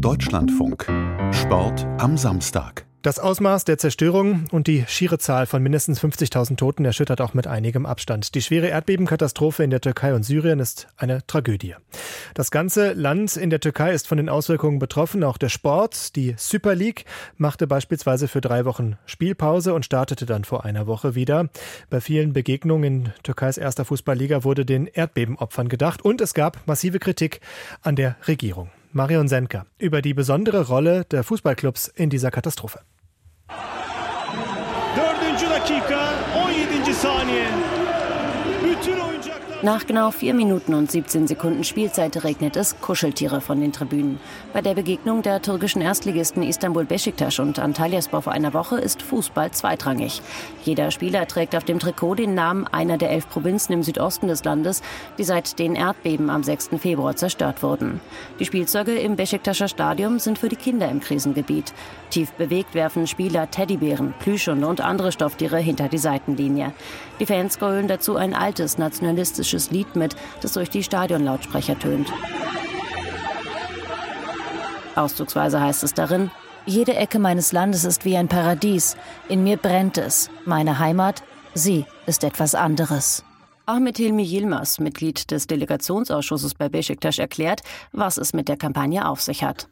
Deutschlandfunk. Sport am Samstag. Das Ausmaß der Zerstörung und die schiere Zahl von mindestens 50.000 Toten erschüttert auch mit einigem Abstand. Die schwere Erdbebenkatastrophe in der Türkei und Syrien ist eine Tragödie. Das ganze Land in der Türkei ist von den Auswirkungen betroffen. Auch der Sport, die Super League, machte beispielsweise für drei Wochen Spielpause und startete dann vor einer Woche wieder. Bei vielen Begegnungen in Türkeis erster Fußballliga wurde den Erdbebenopfern gedacht und es gab massive Kritik an der Regierung. Marion Senka über die besondere Rolle der Fußballclubs in dieser Katastrophe. dakika 17. saniye. Nach genau vier Minuten und 17 Sekunden Spielzeit regnet es Kuscheltiere von den Tribünen. Bei der Begegnung der türkischen Erstligisten Istanbul Besiktas und Antalyaspor vor einer Woche ist Fußball zweitrangig. Jeder Spieler trägt auf dem Trikot den Namen einer der elf Provinzen im Südosten des Landes, die seit den Erdbeben am 6. Februar zerstört wurden. Die Spielzeuge im Besiktascher Stadion sind für die Kinder im Krisengebiet. Tief bewegt werfen Spieler Teddybären, Plüschhunde und andere Stofftiere hinter die Seitenlinie. Die Fans grölen dazu ein altes nationalistisches Lied mit, das durch die Stadionlautsprecher tönt. Auszugsweise heißt es darin, jede Ecke meines Landes ist wie ein Paradies. In mir brennt es. Meine Heimat, sie ist etwas anderes. Ahmed Hilmi Yilmaz, Mitglied des Delegationsausschusses bei Besiktas, erklärt, was es mit der Kampagne auf sich hat.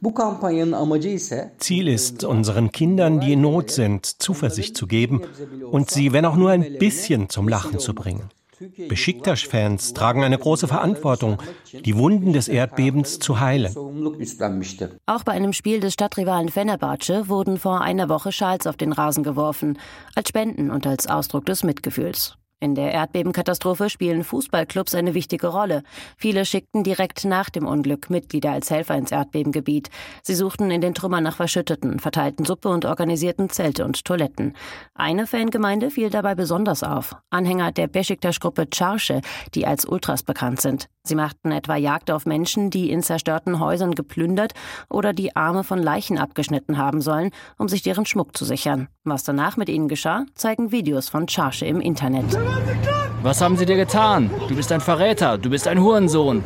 Ziel ist, unseren Kindern, die in Not sind, Zuversicht zu geben und sie, wenn auch nur ein bisschen, zum Lachen zu bringen. Besiktas-Fans tragen eine große Verantwortung, die Wunden des Erdbebens zu heilen. Auch bei einem Spiel des Stadtrivalen Fenerbahce wurden vor einer Woche Schals auf den Rasen geworfen, als Spenden und als Ausdruck des Mitgefühls. In der Erdbebenkatastrophe spielen Fußballclubs eine wichtige Rolle. Viele schickten direkt nach dem Unglück Mitglieder als Helfer ins Erdbebengebiet. Sie suchten in den Trümmern nach Verschütteten, verteilten Suppe und organisierten Zelte und Toiletten. Eine Fangemeinde fiel dabei besonders auf. Anhänger der Besiktas-Gruppe Charsche, die als Ultras bekannt sind. Sie machten etwa Jagd auf Menschen, die in zerstörten Häusern geplündert oder die Arme von Leichen abgeschnitten haben sollen, um sich deren Schmuck zu sichern. Was danach mit ihnen geschah, zeigen Videos von Charsche im Internet. Was haben sie dir getan? Du bist ein Verräter, du bist ein Hurensohn.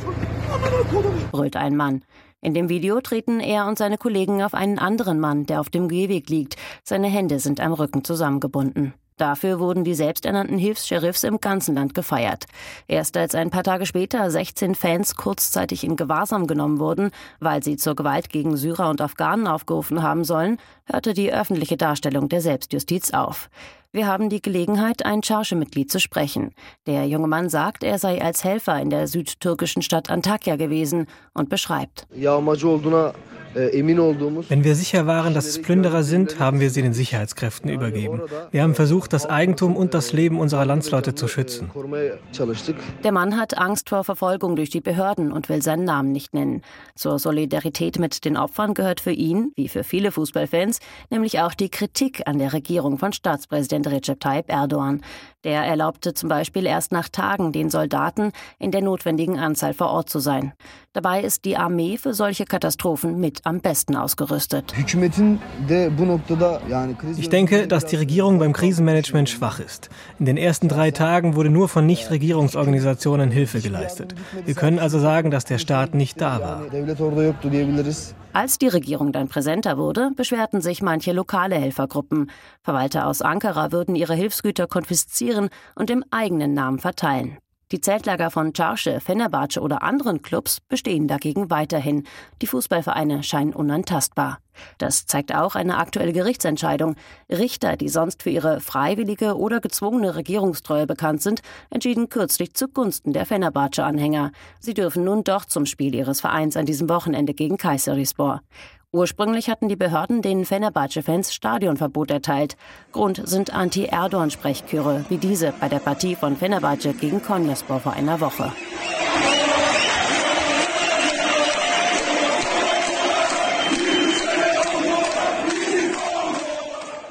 brüllt ein Mann. In dem Video treten er und seine Kollegen auf einen anderen Mann, der auf dem Gehweg liegt. Seine Hände sind am Rücken zusammengebunden. Dafür wurden die selbsternannten Hilfs-Sheriffs im ganzen Land gefeiert. Erst als ein paar Tage später 16 Fans kurzzeitig in Gewahrsam genommen wurden, weil sie zur Gewalt gegen Syrer und Afghanen aufgerufen haben sollen, hörte die öffentliche Darstellung der Selbstjustiz auf. Wir haben die Gelegenheit, ein Charge-Mitglied zu sprechen. Der junge Mann sagt, er sei als Helfer in der südtürkischen Stadt Antakya gewesen und beschreibt. Wenn wir sicher waren, dass es Plünderer sind, haben wir sie den Sicherheitskräften übergeben. Wir haben versucht, das Eigentum und das Leben unserer Landsleute zu schützen. Der Mann hat Angst vor Verfolgung durch die Behörden und will seinen Namen nicht nennen. Zur Solidarität mit den Opfern gehört für ihn, wie für viele Fußballfans, nämlich auch die Kritik an der Regierung von Staatspräsident Recep Tayyip Erdogan. Der erlaubte zum Beispiel erst nach Tagen den Soldaten in der notwendigen Anzahl vor Ort zu sein. Dabei ist die Armee für solche Katastrophen mit am besten ausgerüstet. Ich denke, dass die Regierung beim Krisenmanagement schwach ist. In den ersten drei Tagen wurde nur von Nichtregierungsorganisationen Hilfe geleistet. Wir können also sagen, dass der Staat nicht da war. Als die Regierung dann präsenter wurde, beschwerten sich manche lokale Helfergruppen. Verwalter aus Ankara würden ihre Hilfsgüter konfiszieren und im eigenen Namen verteilen. Die Zeltlager von Charsche, Fenerbahce oder anderen Clubs bestehen dagegen weiterhin. Die Fußballvereine scheinen unantastbar. Das zeigt auch eine aktuelle Gerichtsentscheidung. Richter, die sonst für ihre freiwillige oder gezwungene Regierungstreue bekannt sind, entschieden kürzlich zugunsten der Fenerbahce-Anhänger. Sie dürfen nun doch zum Spiel ihres Vereins an diesem Wochenende gegen Kayserispor. Ursprünglich hatten die Behörden den Fenerbahce-Fans Stadionverbot erteilt. Grund sind Anti-Erdogan-Sprechchöre, wie diese bei der Partie von Fenerbahce gegen Konyaspor vor einer Woche.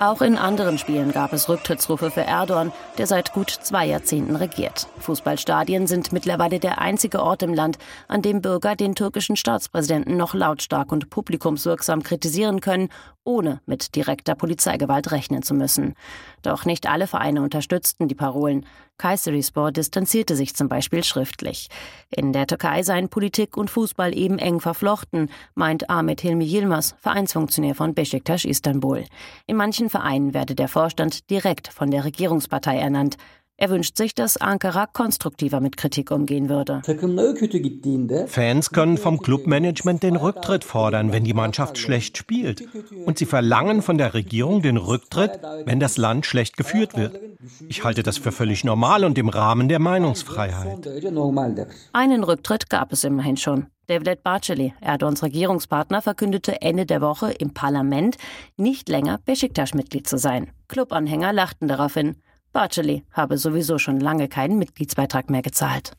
Auch in anderen Spielen gab es Rücktrittsrufe für Erdogan, der seit gut zwei Jahrzehnten regiert. Fußballstadien sind mittlerweile der einzige Ort im Land, an dem Bürger den türkischen Staatspräsidenten noch lautstark und publikumswirksam kritisieren können ohne mit direkter Polizeigewalt rechnen zu müssen. Doch nicht alle Vereine unterstützten die Parolen. Kayserispor distanzierte sich zum Beispiel schriftlich. In der Türkei seien Politik und Fußball eben eng verflochten, meint Ahmet Hilmi Yilmaz, Vereinsfunktionär von Besiktas Istanbul. In manchen Vereinen werde der Vorstand direkt von der Regierungspartei ernannt. Er wünscht sich, dass Ankara konstruktiver mit Kritik umgehen würde. Fans können vom Clubmanagement den Rücktritt fordern, wenn die Mannschaft schlecht spielt. Und sie verlangen von der Regierung den Rücktritt, wenn das Land schlecht geführt wird. Ich halte das für völlig normal und im Rahmen der Meinungsfreiheit. Einen Rücktritt gab es immerhin schon. Devlet Barceli, Erdogans Regierungspartner, verkündete Ende der Woche im Parlament, nicht länger Besiktas-Mitglied zu sein. Clubanhänger lachten daraufhin. Barceli habe sowieso schon lange keinen Mitgliedsbeitrag mehr gezahlt.